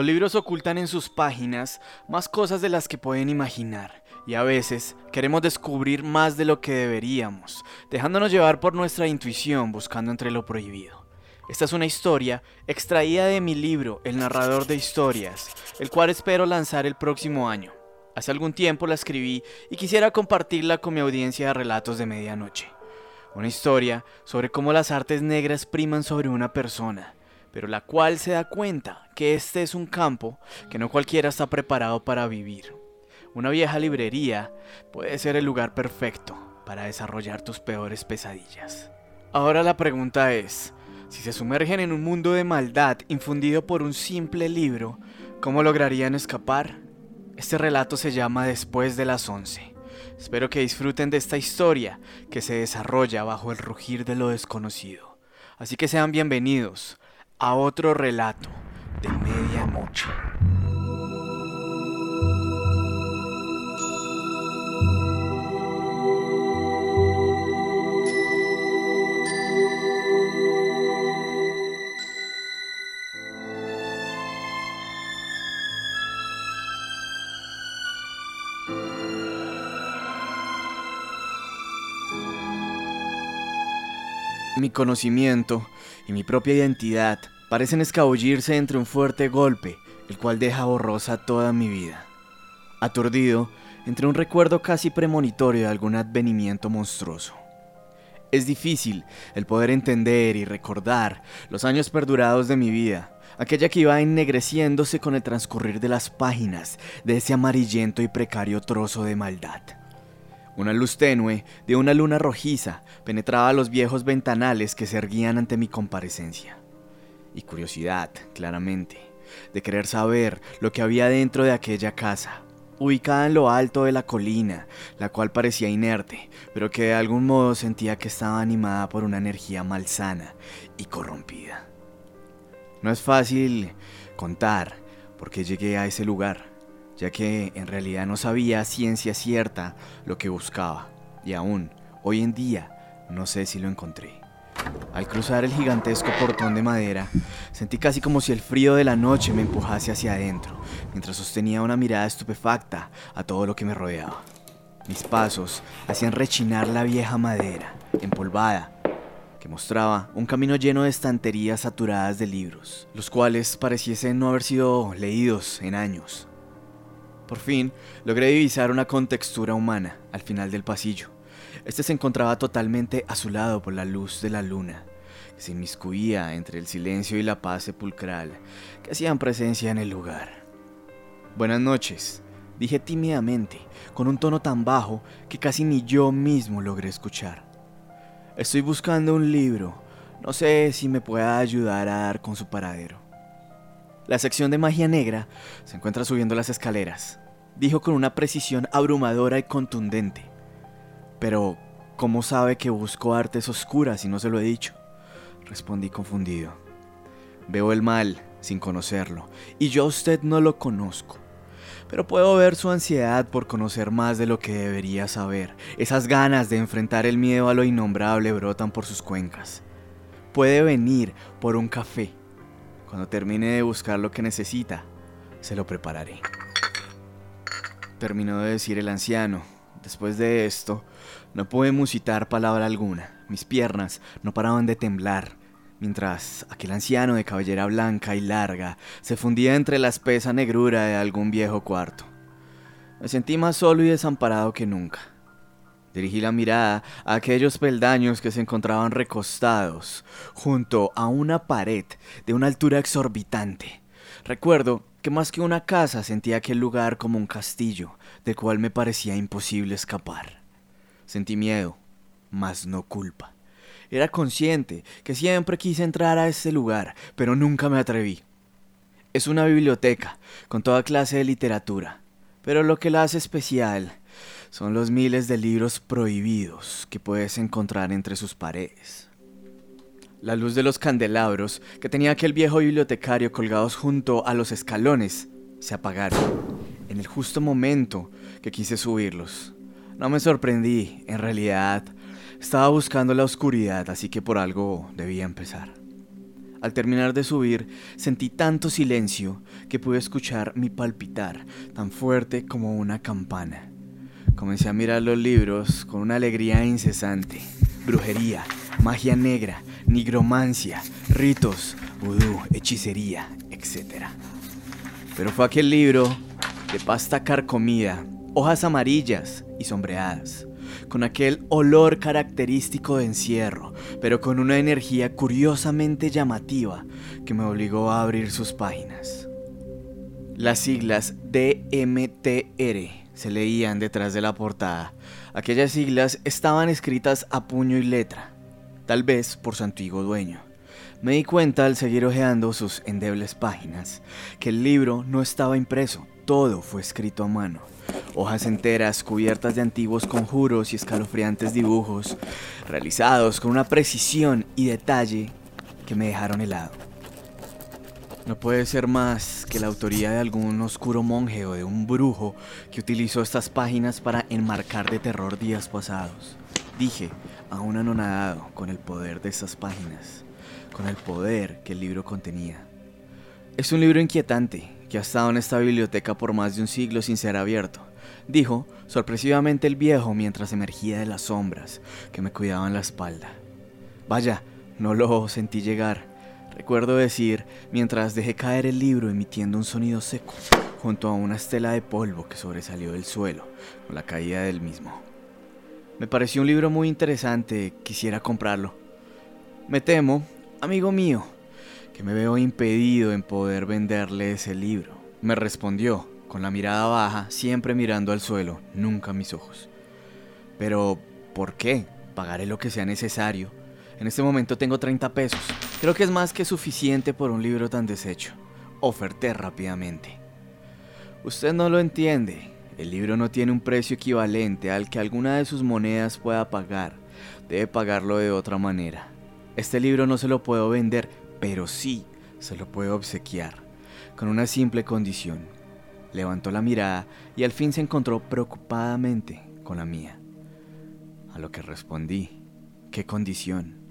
Los libros ocultan en sus páginas más cosas de las que pueden imaginar y a veces queremos descubrir más de lo que deberíamos, dejándonos llevar por nuestra intuición buscando entre lo prohibido. Esta es una historia extraída de mi libro El narrador de historias, el cual espero lanzar el próximo año. Hace algún tiempo la escribí y quisiera compartirla con mi audiencia de relatos de medianoche. Una historia sobre cómo las artes negras priman sobre una persona, pero la cual se da cuenta que este es un campo que no cualquiera está preparado para vivir. Una vieja librería puede ser el lugar perfecto para desarrollar tus peores pesadillas. Ahora la pregunta es, si se sumergen en un mundo de maldad infundido por un simple libro, ¿cómo lograrían escapar? Este relato se llama Después de las once. Espero que disfruten de esta historia que se desarrolla bajo el rugir de lo desconocido. Así que sean bienvenidos a otro relato de medianoche. Mi conocimiento y mi propia identidad parecen escabullirse entre un fuerte golpe, el cual deja borrosa toda mi vida. Aturdido, entre un recuerdo casi premonitorio de algún advenimiento monstruoso. Es difícil el poder entender y recordar los años perdurados de mi vida, aquella que iba ennegreciéndose con el transcurrir de las páginas de ese amarillento y precario trozo de maldad. Una luz tenue de una luna rojiza penetraba los viejos ventanales que se erguían ante mi comparecencia. Y curiosidad, claramente, de querer saber lo que había dentro de aquella casa, ubicada en lo alto de la colina, la cual parecía inerte, pero que de algún modo sentía que estaba animada por una energía malsana y corrompida. No es fácil contar por qué llegué a ese lugar ya que en realidad no sabía ciencia cierta lo que buscaba, y aún hoy en día no sé si lo encontré. Al cruzar el gigantesco portón de madera, sentí casi como si el frío de la noche me empujase hacia adentro, mientras sostenía una mirada estupefacta a todo lo que me rodeaba. Mis pasos hacían rechinar la vieja madera, empolvada, que mostraba un camino lleno de estanterías saturadas de libros, los cuales pareciesen no haber sido leídos en años. Por fin, logré divisar una contextura humana al final del pasillo. Este se encontraba totalmente azulado por la luz de la luna, que se inmiscuía entre el silencio y la paz sepulcral que hacían presencia en el lugar. Buenas noches, dije tímidamente, con un tono tan bajo que casi ni yo mismo logré escuchar. Estoy buscando un libro, no sé si me pueda ayudar a dar con su paradero. La sección de magia negra se encuentra subiendo las escaleras, dijo con una precisión abrumadora y contundente. Pero, ¿cómo sabe que busco artes oscuras si no se lo he dicho? Respondí confundido. Veo el mal sin conocerlo, y yo a usted no lo conozco. Pero puedo ver su ansiedad por conocer más de lo que debería saber. Esas ganas de enfrentar el miedo a lo innombrable brotan por sus cuencas. Puede venir por un café cuando termine de buscar lo que necesita, se lo prepararé. Terminó de decir el anciano. Después de esto, no pude musitar palabra alguna. Mis piernas no paraban de temblar, mientras aquel anciano de cabellera blanca y larga se fundía entre la espesa negrura de algún viejo cuarto. Me sentí más solo y desamparado que nunca. Dirigí la mirada a aquellos peldaños que se encontraban recostados junto a una pared de una altura exorbitante. Recuerdo que más que una casa sentía aquel lugar como un castillo, del cual me parecía imposible escapar. Sentí miedo, mas no culpa. Era consciente que siempre quise entrar a ese lugar, pero nunca me atreví. Es una biblioteca, con toda clase de literatura, pero lo que la hace especial son los miles de libros prohibidos que puedes encontrar entre sus paredes. La luz de los candelabros que tenía aquel viejo bibliotecario colgados junto a los escalones se apagaron en el justo momento que quise subirlos. No me sorprendí, en realidad estaba buscando la oscuridad, así que por algo debía empezar. Al terminar de subir, sentí tanto silencio que pude escuchar mi palpitar, tan fuerte como una campana. Comencé a mirar los libros con una alegría incesante. Brujería, magia negra, nigromancia, ritos, vudú, hechicería, etc. Pero fue aquel libro de pasta carcomida, hojas amarillas y sombreadas, con aquel olor característico de encierro, pero con una energía curiosamente llamativa que me obligó a abrir sus páginas. Las siglas DMTR se leían detrás de la portada. Aquellas siglas estaban escritas a puño y letra, tal vez por su antiguo dueño. Me di cuenta al seguir hojeando sus endebles páginas que el libro no estaba impreso, todo fue escrito a mano. Hojas enteras cubiertas de antiguos conjuros y escalofriantes dibujos, realizados con una precisión y detalle que me dejaron helado. No puede ser más que la autoría de algún oscuro monje o de un brujo que utilizó estas páginas para enmarcar de terror días pasados. Dije, aún anonadado con el poder de estas páginas, con el poder que el libro contenía. Es un libro inquietante que ha estado en esta biblioteca por más de un siglo sin ser abierto, dijo sorpresivamente el viejo mientras emergía de las sombras que me cuidaban la espalda. Vaya, no lo sentí llegar Recuerdo decir mientras dejé caer el libro emitiendo un sonido seco junto a una estela de polvo que sobresalió del suelo con la caída del mismo. Me pareció un libro muy interesante, quisiera comprarlo. Me temo, amigo mío, que me veo impedido en poder venderle ese libro. Me respondió, con la mirada baja, siempre mirando al suelo, nunca a mis ojos. Pero, ¿por qué? Pagaré lo que sea necesario. En este momento tengo 30 pesos. Creo que es más que suficiente por un libro tan deshecho. Oferté rápidamente. Usted no lo entiende. El libro no tiene un precio equivalente al que alguna de sus monedas pueda pagar. Debe pagarlo de otra manera. Este libro no se lo puedo vender, pero sí se lo puedo obsequiar, con una simple condición. Levantó la mirada y al fin se encontró preocupadamente con la mía. A lo que respondí, ¿qué condición?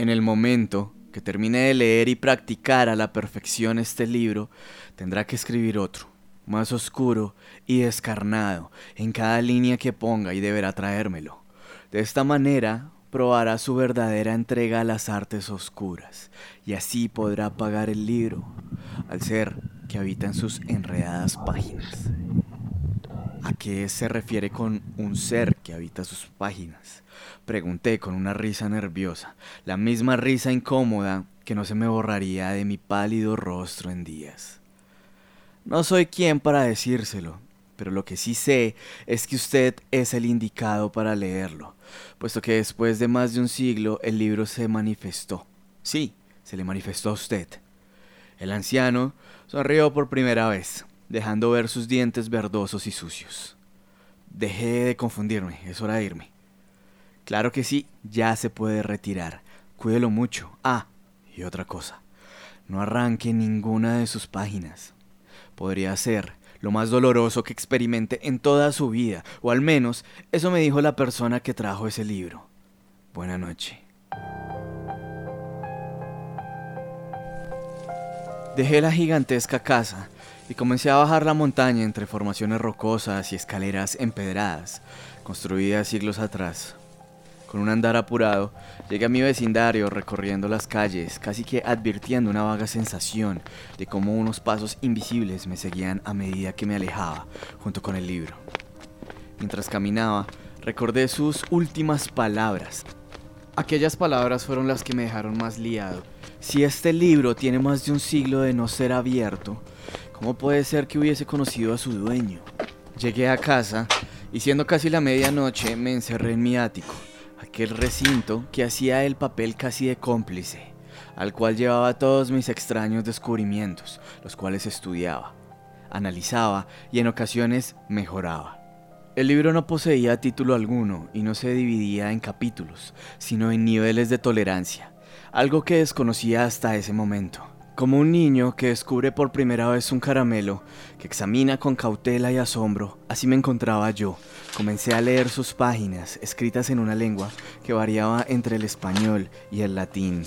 En el momento que termine de leer y practicar a la perfección este libro, tendrá que escribir otro, más oscuro y descarnado, en cada línea que ponga y deberá traérmelo. De esta manera probará su verdadera entrega a las artes oscuras, y así podrá pagar el libro, al ser que habita en sus enredadas páginas. ¿A qué se refiere con un ser que habita sus páginas? Pregunté con una risa nerviosa, la misma risa incómoda que no se me borraría de mi pálido rostro en días. No soy quien para decírselo, pero lo que sí sé es que usted es el indicado para leerlo, puesto que después de más de un siglo el libro se manifestó. Sí, se le manifestó a usted. El anciano sonrió por primera vez dejando ver sus dientes verdosos y sucios. Dejé de confundirme, es hora de irme. Claro que sí, ya se puede retirar. Cuídelo mucho. Ah, y otra cosa. No arranque ninguna de sus páginas. Podría ser lo más doloroso que experimente en toda su vida, o al menos eso me dijo la persona que trajo ese libro. Buena noche. Dejé la gigantesca casa y comencé a bajar la montaña entre formaciones rocosas y escaleras empedradas, construidas siglos atrás. Con un andar apurado, llegué a mi vecindario recorriendo las calles, casi que advirtiendo una vaga sensación de cómo unos pasos invisibles me seguían a medida que me alejaba, junto con el libro. Mientras caminaba, recordé sus últimas palabras. Aquellas palabras fueron las que me dejaron más liado. Si este libro tiene más de un siglo de no ser abierto, ¿Cómo puede ser que hubiese conocido a su dueño? Llegué a casa y siendo casi la medianoche me encerré en mi ático, aquel recinto que hacía el papel casi de cómplice, al cual llevaba todos mis extraños descubrimientos, los cuales estudiaba, analizaba y en ocasiones mejoraba. El libro no poseía título alguno y no se dividía en capítulos, sino en niveles de tolerancia, algo que desconocía hasta ese momento. Como un niño que descubre por primera vez un caramelo, que examina con cautela y asombro, así me encontraba yo. Comencé a leer sus páginas, escritas en una lengua que variaba entre el español y el latín.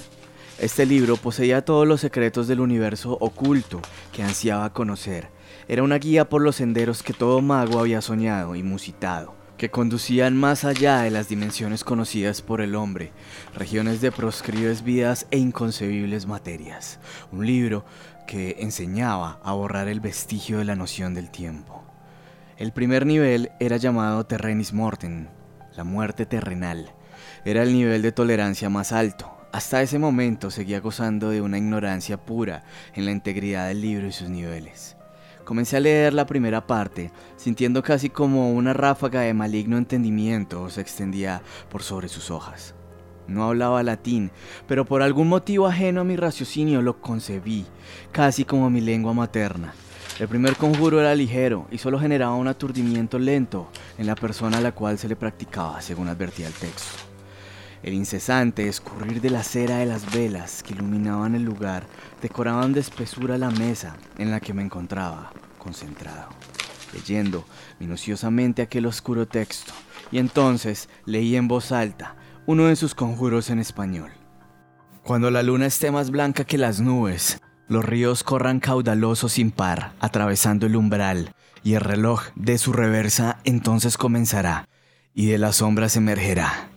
Este libro poseía todos los secretos del universo oculto que ansiaba conocer. Era una guía por los senderos que todo mago había soñado y musitado, que conducían más allá de las dimensiones conocidas por el hombre, regiones de proscribes vidas e inconcebibles materias. Un libro que enseñaba a borrar el vestigio de la noción del tiempo. El primer nivel era llamado Terrenis Morten, la muerte terrenal. Era el nivel de tolerancia más alto. Hasta ese momento seguía gozando de una ignorancia pura en la integridad del libro y sus niveles. Comencé a leer la primera parte, sintiendo casi como una ráfaga de maligno entendimiento se extendía por sobre sus hojas. No hablaba latín, pero por algún motivo ajeno a mi raciocinio lo concebí, casi como mi lengua materna. El primer conjuro era ligero y solo generaba un aturdimiento lento en la persona a la cual se le practicaba, según advertía el texto. El incesante escurrir de la cera de las velas que iluminaban el lugar decoraban de espesura la mesa en la que me encontraba, concentrado, leyendo minuciosamente aquel oscuro texto, y entonces leí en voz alta uno de sus conjuros en español. Cuando la luna esté más blanca que las nubes, los ríos corran caudalosos sin par, atravesando el umbral, y el reloj de su reversa entonces comenzará, y de las sombras emergerá.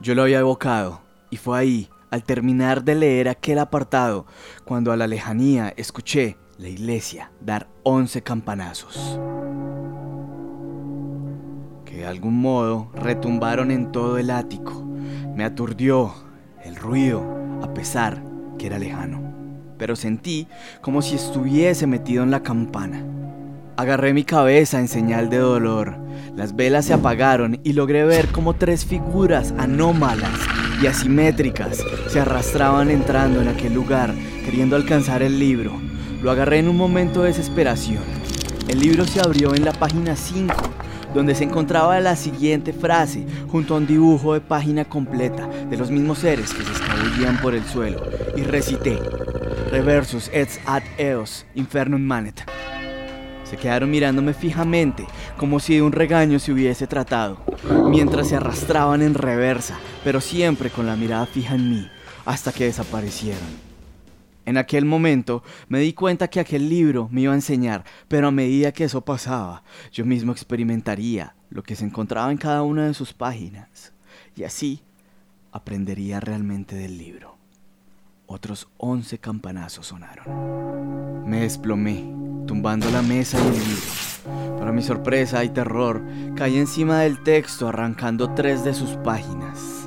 Yo lo había evocado, y fue ahí, al terminar de leer aquel apartado, cuando a la lejanía escuché la iglesia dar once campanazos que de algún modo retumbaron en todo el ático. Me aturdió el ruido, a pesar que era lejano pero sentí como si estuviese metido en la campana. Agarré mi cabeza en señal de dolor. Las velas se apagaron y logré ver como tres figuras anómalas y asimétricas se arrastraban entrando en aquel lugar, queriendo alcanzar el libro. Lo agarré en un momento de desesperación. El libro se abrió en la página 5 donde se encontraba la siguiente frase, junto a un dibujo de página completa de los mismos seres que se escabullían por el suelo, y recité, Reversus et ad eos infernum manet. Se quedaron mirándome fijamente, como si de un regaño se hubiese tratado, mientras se arrastraban en reversa, pero siempre con la mirada fija en mí, hasta que desaparecieron. En aquel momento me di cuenta que aquel libro me iba a enseñar, pero a medida que eso pasaba, yo mismo experimentaría lo que se encontraba en cada una de sus páginas, y así aprendería realmente del libro. Otros once campanazos sonaron. Me desplomé, tumbando la mesa y el libro. Para mi sorpresa y terror, caí encima del texto arrancando tres de sus páginas.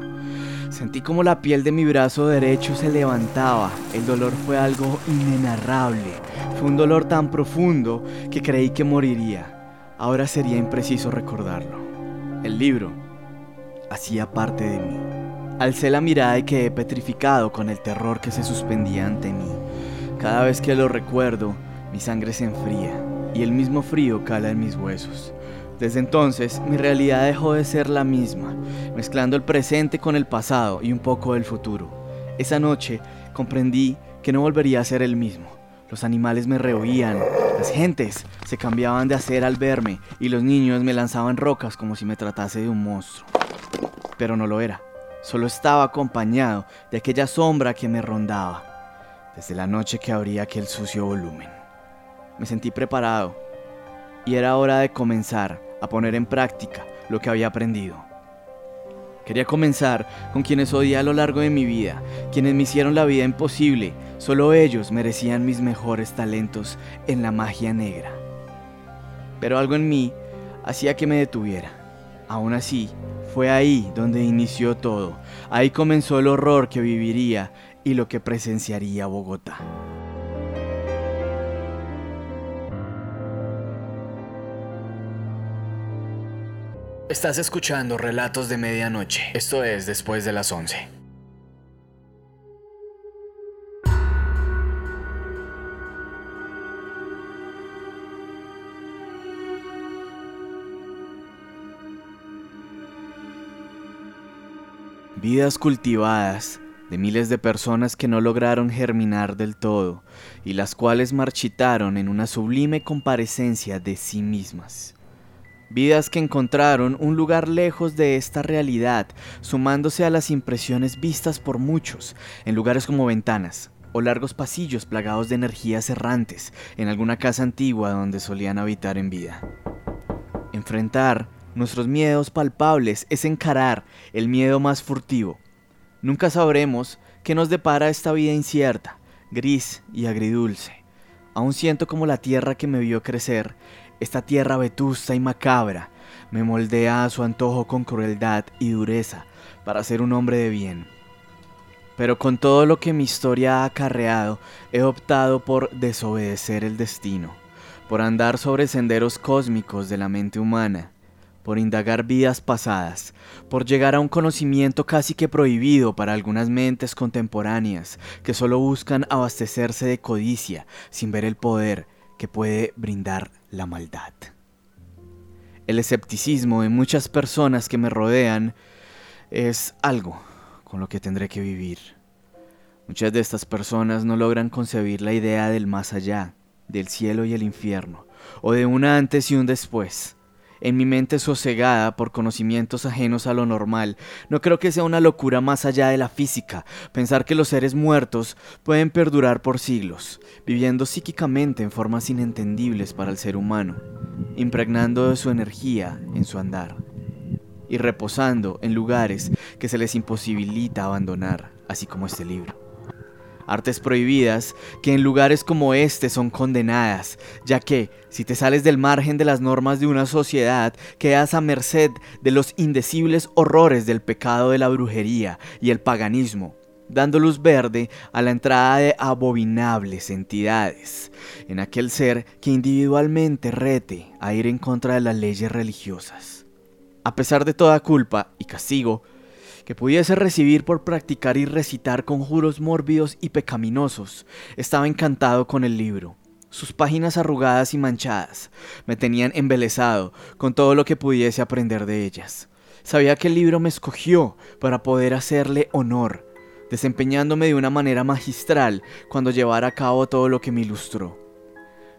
Sentí como la piel de mi brazo derecho se levantaba. El dolor fue algo inenarrable. Fue un dolor tan profundo que creí que moriría. Ahora sería impreciso recordarlo. El libro hacía parte de mí. Alcé la mirada y quedé petrificado con el terror que se suspendía ante mí. Cada vez que lo recuerdo, mi sangre se enfría y el mismo frío cala en mis huesos. Desde entonces, mi realidad dejó de ser la misma, mezclando el presente con el pasado y un poco del futuro. Esa noche comprendí que no volvería a ser el mismo. Los animales me rehuían, las gentes se cambiaban de hacer al verme y los niños me lanzaban rocas como si me tratase de un monstruo. Pero no lo era, solo estaba acompañado de aquella sombra que me rondaba, desde la noche que abría aquel sucio volumen. Me sentí preparado y era hora de comenzar a poner en práctica lo que había aprendido. Quería comenzar con quienes odié a lo largo de mi vida, quienes me hicieron la vida imposible. Solo ellos merecían mis mejores talentos en la magia negra. Pero algo en mí hacía que me detuviera. Aún así, fue ahí donde inició todo. Ahí comenzó el horror que viviría y lo que presenciaría Bogotá. Estás escuchando Relatos de Medianoche. Esto es después de las 11. Vidas cultivadas de miles de personas que no lograron germinar del todo y las cuales marchitaron en una sublime comparecencia de sí mismas. Vidas que encontraron un lugar lejos de esta realidad, sumándose a las impresiones vistas por muchos, en lugares como ventanas o largos pasillos plagados de energías errantes en alguna casa antigua donde solían habitar en vida. Enfrentar nuestros miedos palpables es encarar el miedo más furtivo. Nunca sabremos qué nos depara esta vida incierta, gris y agridulce. Aún siento como la tierra que me vio crecer esta tierra vetusta y macabra me moldea a su antojo con crueldad y dureza para ser un hombre de bien. Pero con todo lo que mi historia ha acarreado, he optado por desobedecer el destino, por andar sobre senderos cósmicos de la mente humana, por indagar vidas pasadas, por llegar a un conocimiento casi que prohibido para algunas mentes contemporáneas que solo buscan abastecerse de codicia sin ver el poder que puede brindar la maldad. El escepticismo en muchas personas que me rodean es algo con lo que tendré que vivir. Muchas de estas personas no logran concebir la idea del más allá, del cielo y el infierno, o de un antes y un después. En mi mente sosegada por conocimientos ajenos a lo normal, no creo que sea una locura más allá de la física pensar que los seres muertos pueden perdurar por siglos, viviendo psíquicamente en formas inentendibles para el ser humano, impregnando de su energía en su andar, y reposando en lugares que se les imposibilita abandonar, así como este libro artes prohibidas, que en lugares como este son condenadas, ya que, si te sales del margen de las normas de una sociedad, quedas a merced de los indecibles horrores del pecado de la brujería y el paganismo, dando luz verde a la entrada de abominables entidades, en aquel ser que individualmente rete a ir en contra de las leyes religiosas. A pesar de toda culpa y castigo, que pudiese recibir por practicar y recitar conjuros mórbidos y pecaminosos, estaba encantado con el libro. Sus páginas arrugadas y manchadas me tenían embelesado con todo lo que pudiese aprender de ellas. Sabía que el libro me escogió para poder hacerle honor, desempeñándome de una manera magistral cuando llevara a cabo todo lo que me ilustró.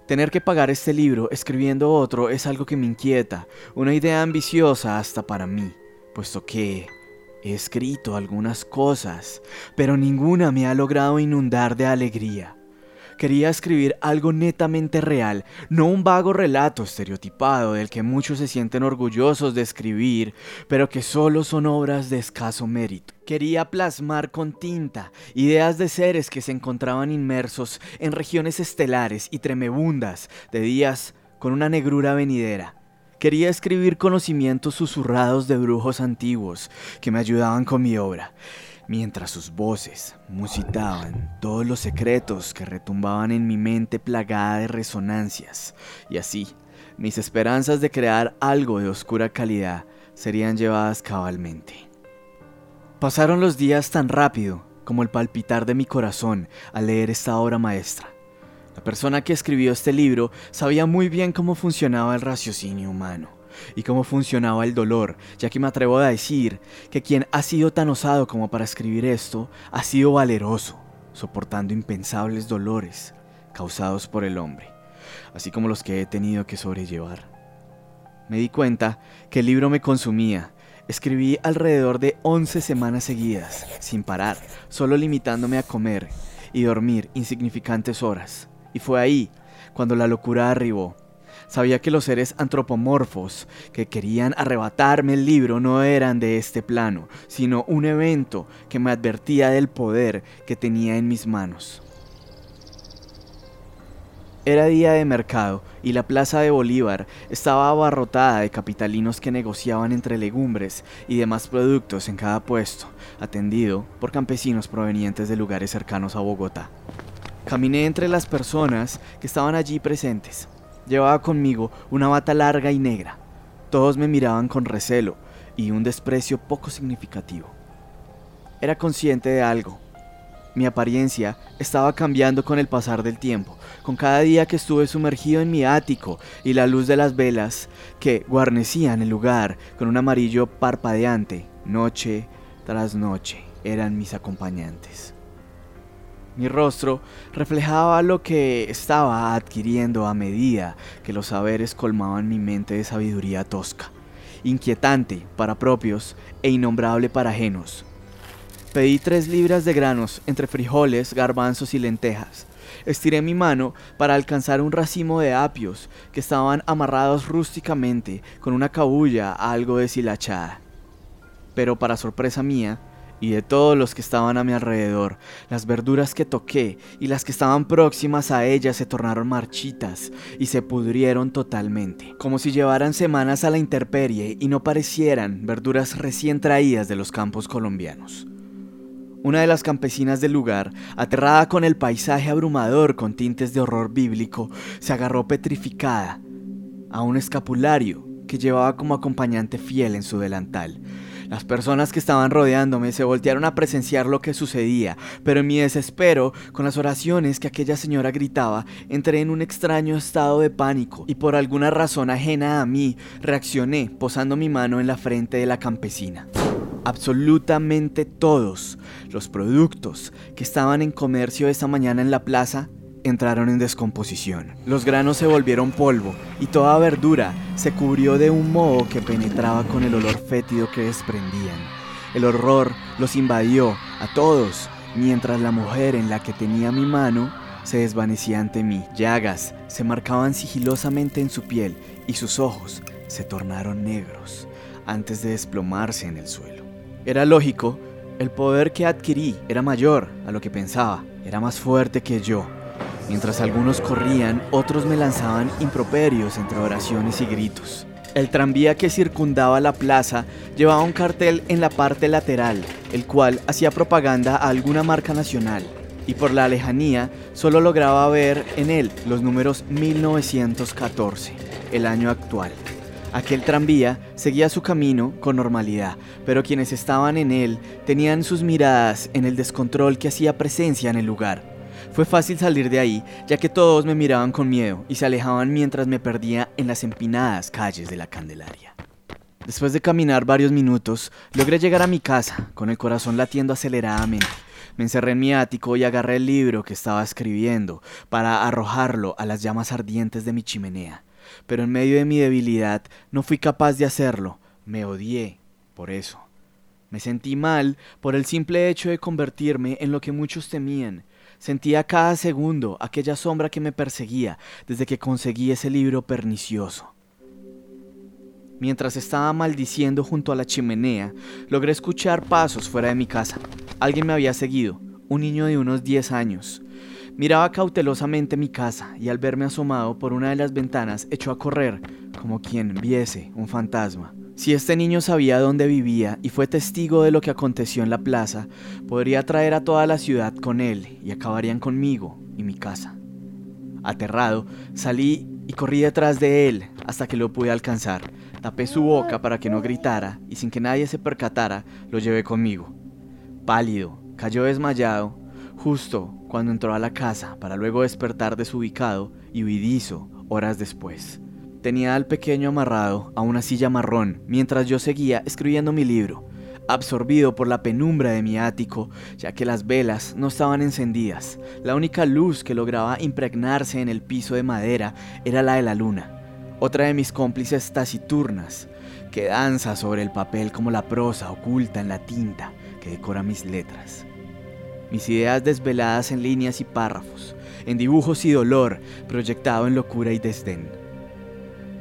Tener que pagar este libro escribiendo otro es algo que me inquieta, una idea ambiciosa hasta para mí, puesto que He escrito algunas cosas, pero ninguna me ha logrado inundar de alegría. Quería escribir algo netamente real, no un vago relato estereotipado del que muchos se sienten orgullosos de escribir, pero que solo son obras de escaso mérito. Quería plasmar con tinta ideas de seres que se encontraban inmersos en regiones estelares y tremebundas de días con una negrura venidera Quería escribir conocimientos susurrados de brujos antiguos que me ayudaban con mi obra, mientras sus voces musitaban todos los secretos que retumbaban en mi mente plagada de resonancias, y así mis esperanzas de crear algo de oscura calidad serían llevadas cabalmente. Pasaron los días tan rápido como el palpitar de mi corazón al leer esta obra maestra. La persona que escribió este libro sabía muy bien cómo funcionaba el raciocinio humano y cómo funcionaba el dolor, ya que me atrevo a decir que quien ha sido tan osado como para escribir esto ha sido valeroso, soportando impensables dolores causados por el hombre, así como los que he tenido que sobrellevar. Me di cuenta que el libro me consumía. Escribí alrededor de 11 semanas seguidas, sin parar, solo limitándome a comer y dormir insignificantes horas. Y fue ahí cuando la locura arribó. Sabía que los seres antropomorfos que querían arrebatarme el libro no eran de este plano, sino un evento que me advertía del poder que tenía en mis manos. Era día de mercado y la plaza de Bolívar estaba abarrotada de capitalinos que negociaban entre legumbres y demás productos en cada puesto, atendido por campesinos provenientes de lugares cercanos a Bogotá. Caminé entre las personas que estaban allí presentes. Llevaba conmigo una bata larga y negra. Todos me miraban con recelo y un desprecio poco significativo. Era consciente de algo. Mi apariencia estaba cambiando con el pasar del tiempo, con cada día que estuve sumergido en mi ático y la luz de las velas que guarnecían el lugar con un amarillo parpadeante, noche tras noche, eran mis acompañantes. Mi rostro reflejaba lo que estaba adquiriendo a medida que los saberes colmaban mi mente de sabiduría tosca, inquietante para propios e innombrable para ajenos. Pedí tres libras de granos entre frijoles, garbanzos y lentejas. Estiré mi mano para alcanzar un racimo de apios que estaban amarrados rústicamente con una cabulla algo deshilachada. Pero para sorpresa mía, y de todos los que estaban a mi alrededor, las verduras que toqué y las que estaban próximas a ellas se tornaron marchitas y se pudrieron totalmente, como si llevaran semanas a la intemperie y no parecieran verduras recién traídas de los campos colombianos. Una de las campesinas del lugar, aterrada con el paisaje abrumador con tintes de horror bíblico, se agarró petrificada a un escapulario que llevaba como acompañante fiel en su delantal. Las personas que estaban rodeándome se voltearon a presenciar lo que sucedía, pero en mi desespero, con las oraciones que aquella señora gritaba, entré en un extraño estado de pánico y por alguna razón ajena a mí, reaccioné posando mi mano en la frente de la campesina. Absolutamente todos los productos que estaban en comercio esta mañana en la plaza entraron en descomposición. Los granos se volvieron polvo y toda verdura se cubrió de un moho que penetraba con el olor fétido que desprendían. El horror los invadió a todos, mientras la mujer en la que tenía mi mano se desvanecía ante mí. Llagas se marcaban sigilosamente en su piel y sus ojos se tornaron negros antes de desplomarse en el suelo. Era lógico, el poder que adquirí era mayor a lo que pensaba, era más fuerte que yo. Mientras algunos corrían, otros me lanzaban improperios entre oraciones y gritos. El tranvía que circundaba la plaza llevaba un cartel en la parte lateral, el cual hacía propaganda a alguna marca nacional, y por la lejanía solo lograba ver en él los números 1914, el año actual. Aquel tranvía seguía su camino con normalidad, pero quienes estaban en él tenían sus miradas en el descontrol que hacía presencia en el lugar. Fue fácil salir de ahí, ya que todos me miraban con miedo y se alejaban mientras me perdía en las empinadas calles de la Candelaria. Después de caminar varios minutos, logré llegar a mi casa, con el corazón latiendo aceleradamente. Me encerré en mi ático y agarré el libro que estaba escribiendo para arrojarlo a las llamas ardientes de mi chimenea. Pero en medio de mi debilidad no fui capaz de hacerlo. Me odié por eso. Me sentí mal por el simple hecho de convertirme en lo que muchos temían, Sentía cada segundo aquella sombra que me perseguía desde que conseguí ese libro pernicioso. Mientras estaba maldiciendo junto a la chimenea, logré escuchar pasos fuera de mi casa. Alguien me había seguido, un niño de unos 10 años. Miraba cautelosamente mi casa y al verme asomado por una de las ventanas echó a correr, como quien viese un fantasma. Si este niño sabía dónde vivía y fue testigo de lo que aconteció en la plaza, podría traer a toda la ciudad con él y acabarían conmigo y mi casa. Aterrado, salí y corrí detrás de él hasta que lo pude alcanzar. Tapé su boca para que no gritara y sin que nadie se percatara, lo llevé conmigo. Pálido, cayó desmayado, justo cuando entró a la casa para luego despertar desubicado y huidizo horas después. Tenía al pequeño amarrado a una silla marrón mientras yo seguía escribiendo mi libro, absorbido por la penumbra de mi ático, ya que las velas no estaban encendidas. La única luz que lograba impregnarse en el piso de madera era la de la luna, otra de mis cómplices taciturnas, que danza sobre el papel como la prosa oculta en la tinta que decora mis letras. Mis ideas desveladas en líneas y párrafos, en dibujos y dolor, proyectado en locura y desdén.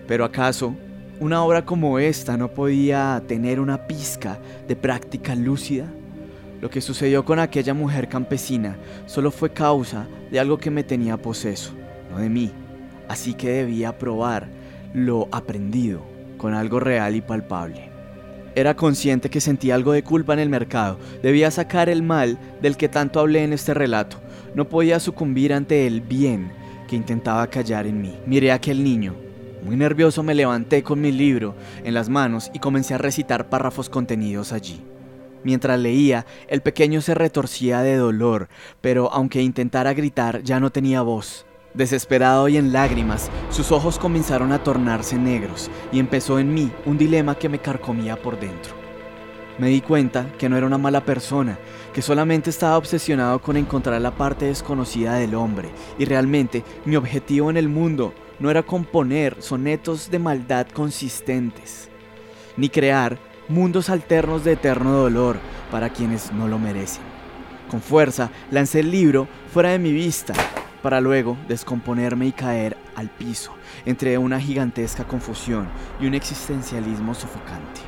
Pero acaso una obra como esta no podía tener una pizca de práctica lúcida? Lo que sucedió con aquella mujer campesina solo fue causa de algo que me tenía poseso, no de mí. Así que debía probar lo aprendido con algo real y palpable. Era consciente que sentía algo de culpa en el mercado. Debía sacar el mal del que tanto hablé en este relato. No podía sucumbir ante el bien que intentaba callar en mí. Miré a aquel niño, muy nervioso me levanté con mi libro en las manos y comencé a recitar párrafos contenidos allí. Mientras leía, el pequeño se retorcía de dolor, pero aunque intentara gritar ya no tenía voz. Desesperado y en lágrimas, sus ojos comenzaron a tornarse negros y empezó en mí un dilema que me carcomía por dentro. Me di cuenta que no era una mala persona, que solamente estaba obsesionado con encontrar la parte desconocida del hombre, y realmente mi objetivo en el mundo no era componer sonetos de maldad consistentes, ni crear mundos alternos de eterno dolor para quienes no lo merecen. Con fuerza lancé el libro fuera de mi vista, para luego descomponerme y caer al piso entre una gigantesca confusión y un existencialismo sofocante.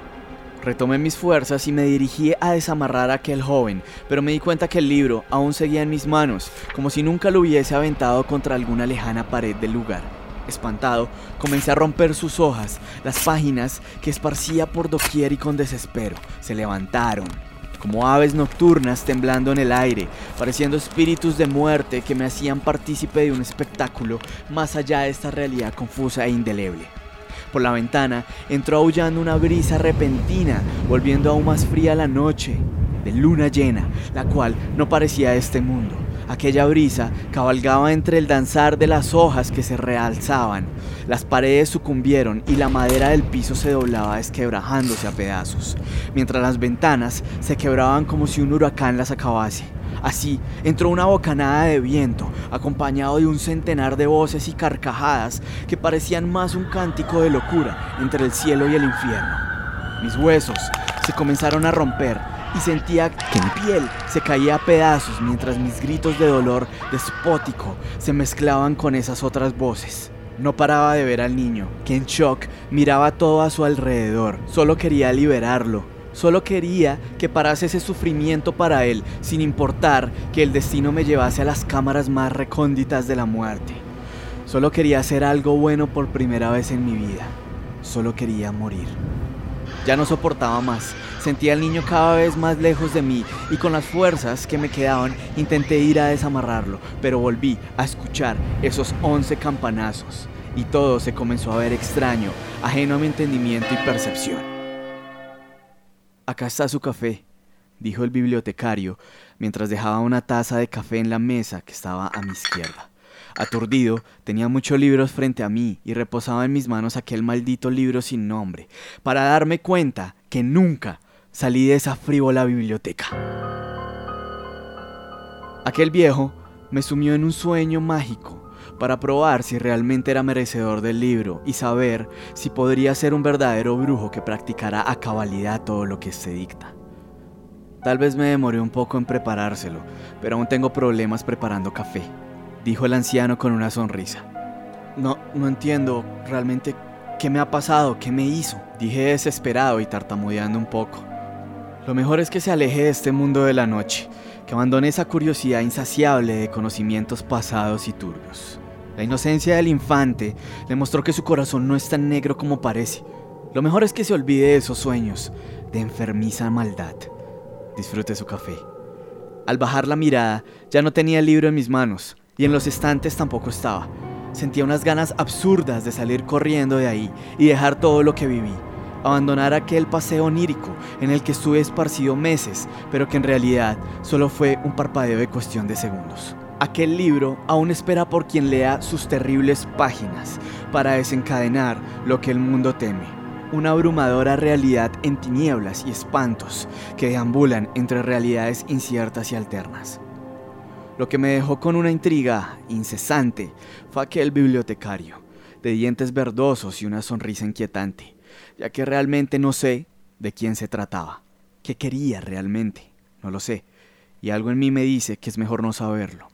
Retomé mis fuerzas y me dirigí a desamarrar a aquel joven, pero me di cuenta que el libro aún seguía en mis manos, como si nunca lo hubiese aventado contra alguna lejana pared del lugar. Espantado, comencé a romper sus hojas, las páginas que esparcía por doquier y con desespero se levantaron, como aves nocturnas temblando en el aire, pareciendo espíritus de muerte que me hacían partícipe de un espectáculo más allá de esta realidad confusa e indeleble. Por la ventana entró aullando una brisa repentina, volviendo aún más fría la noche de luna llena, la cual no parecía este mundo. Aquella brisa cabalgaba entre el danzar de las hojas que se realzaban. Las paredes sucumbieron y la madera del piso se doblaba desquebrajándose a pedazos, mientras las ventanas se quebraban como si un huracán las acabase. Así entró una bocanada de viento, acompañado de un centenar de voces y carcajadas que parecían más un cántico de locura entre el cielo y el infierno. Mis huesos se comenzaron a romper y sentía que mi piel se caía a pedazos mientras mis gritos de dolor despótico se mezclaban con esas otras voces. No paraba de ver al niño, que en shock miraba todo a su alrededor. Solo quería liberarlo, Solo quería que parase ese sufrimiento para él, sin importar que el destino me llevase a las cámaras más recónditas de la muerte. Solo quería hacer algo bueno por primera vez en mi vida. Solo quería morir. Ya no soportaba más. Sentía al niño cada vez más lejos de mí y con las fuerzas que me quedaban intenté ir a desamarrarlo, pero volví a escuchar esos once campanazos y todo se comenzó a ver extraño, ajeno a mi entendimiento y percepción. Acá está su café, dijo el bibliotecario mientras dejaba una taza de café en la mesa que estaba a mi izquierda. Aturdido, tenía muchos libros frente a mí y reposaba en mis manos aquel maldito libro sin nombre, para darme cuenta que nunca salí de esa frívola biblioteca. Aquel viejo me sumió en un sueño mágico para probar si realmente era merecedor del libro y saber si podría ser un verdadero brujo que practicara a cabalidad todo lo que se dicta. Tal vez me demoré un poco en preparárselo, pero aún tengo problemas preparando café, dijo el anciano con una sonrisa. No, no entiendo realmente qué me ha pasado, qué me hizo, dije desesperado y tartamudeando un poco. Lo mejor es que se aleje de este mundo de la noche, que abandone esa curiosidad insaciable de conocimientos pasados y turbios. La inocencia del infante le mostró que su corazón no es tan negro como parece. Lo mejor es que se olvide de esos sueños, de enfermiza maldad. Disfrute su café. Al bajar la mirada, ya no tenía el libro en mis manos, y en los estantes tampoco estaba. Sentía unas ganas absurdas de salir corriendo de ahí y dejar todo lo que viví. Abandonar aquel paseo onírico en el que estuve esparcido meses, pero que en realidad solo fue un parpadeo de cuestión de segundos. Aquel libro aún espera por quien lea sus terribles páginas para desencadenar lo que el mundo teme. Una abrumadora realidad en tinieblas y espantos que deambulan entre realidades inciertas y alternas. Lo que me dejó con una intriga incesante fue aquel bibliotecario, de dientes verdosos y una sonrisa inquietante, ya que realmente no sé de quién se trataba. ¿Qué quería realmente? No lo sé, y algo en mí me dice que es mejor no saberlo.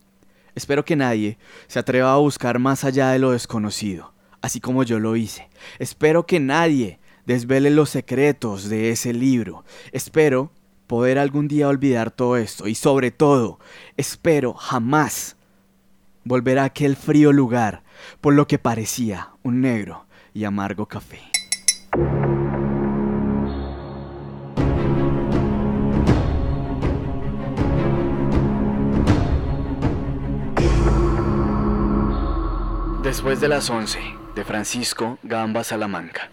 Espero que nadie se atreva a buscar más allá de lo desconocido, así como yo lo hice. Espero que nadie desvele los secretos de ese libro. Espero poder algún día olvidar todo esto y sobre todo, espero jamás volver a aquel frío lugar por lo que parecía un negro y amargo café. Después de las 11, de Francisco Gamba Salamanca.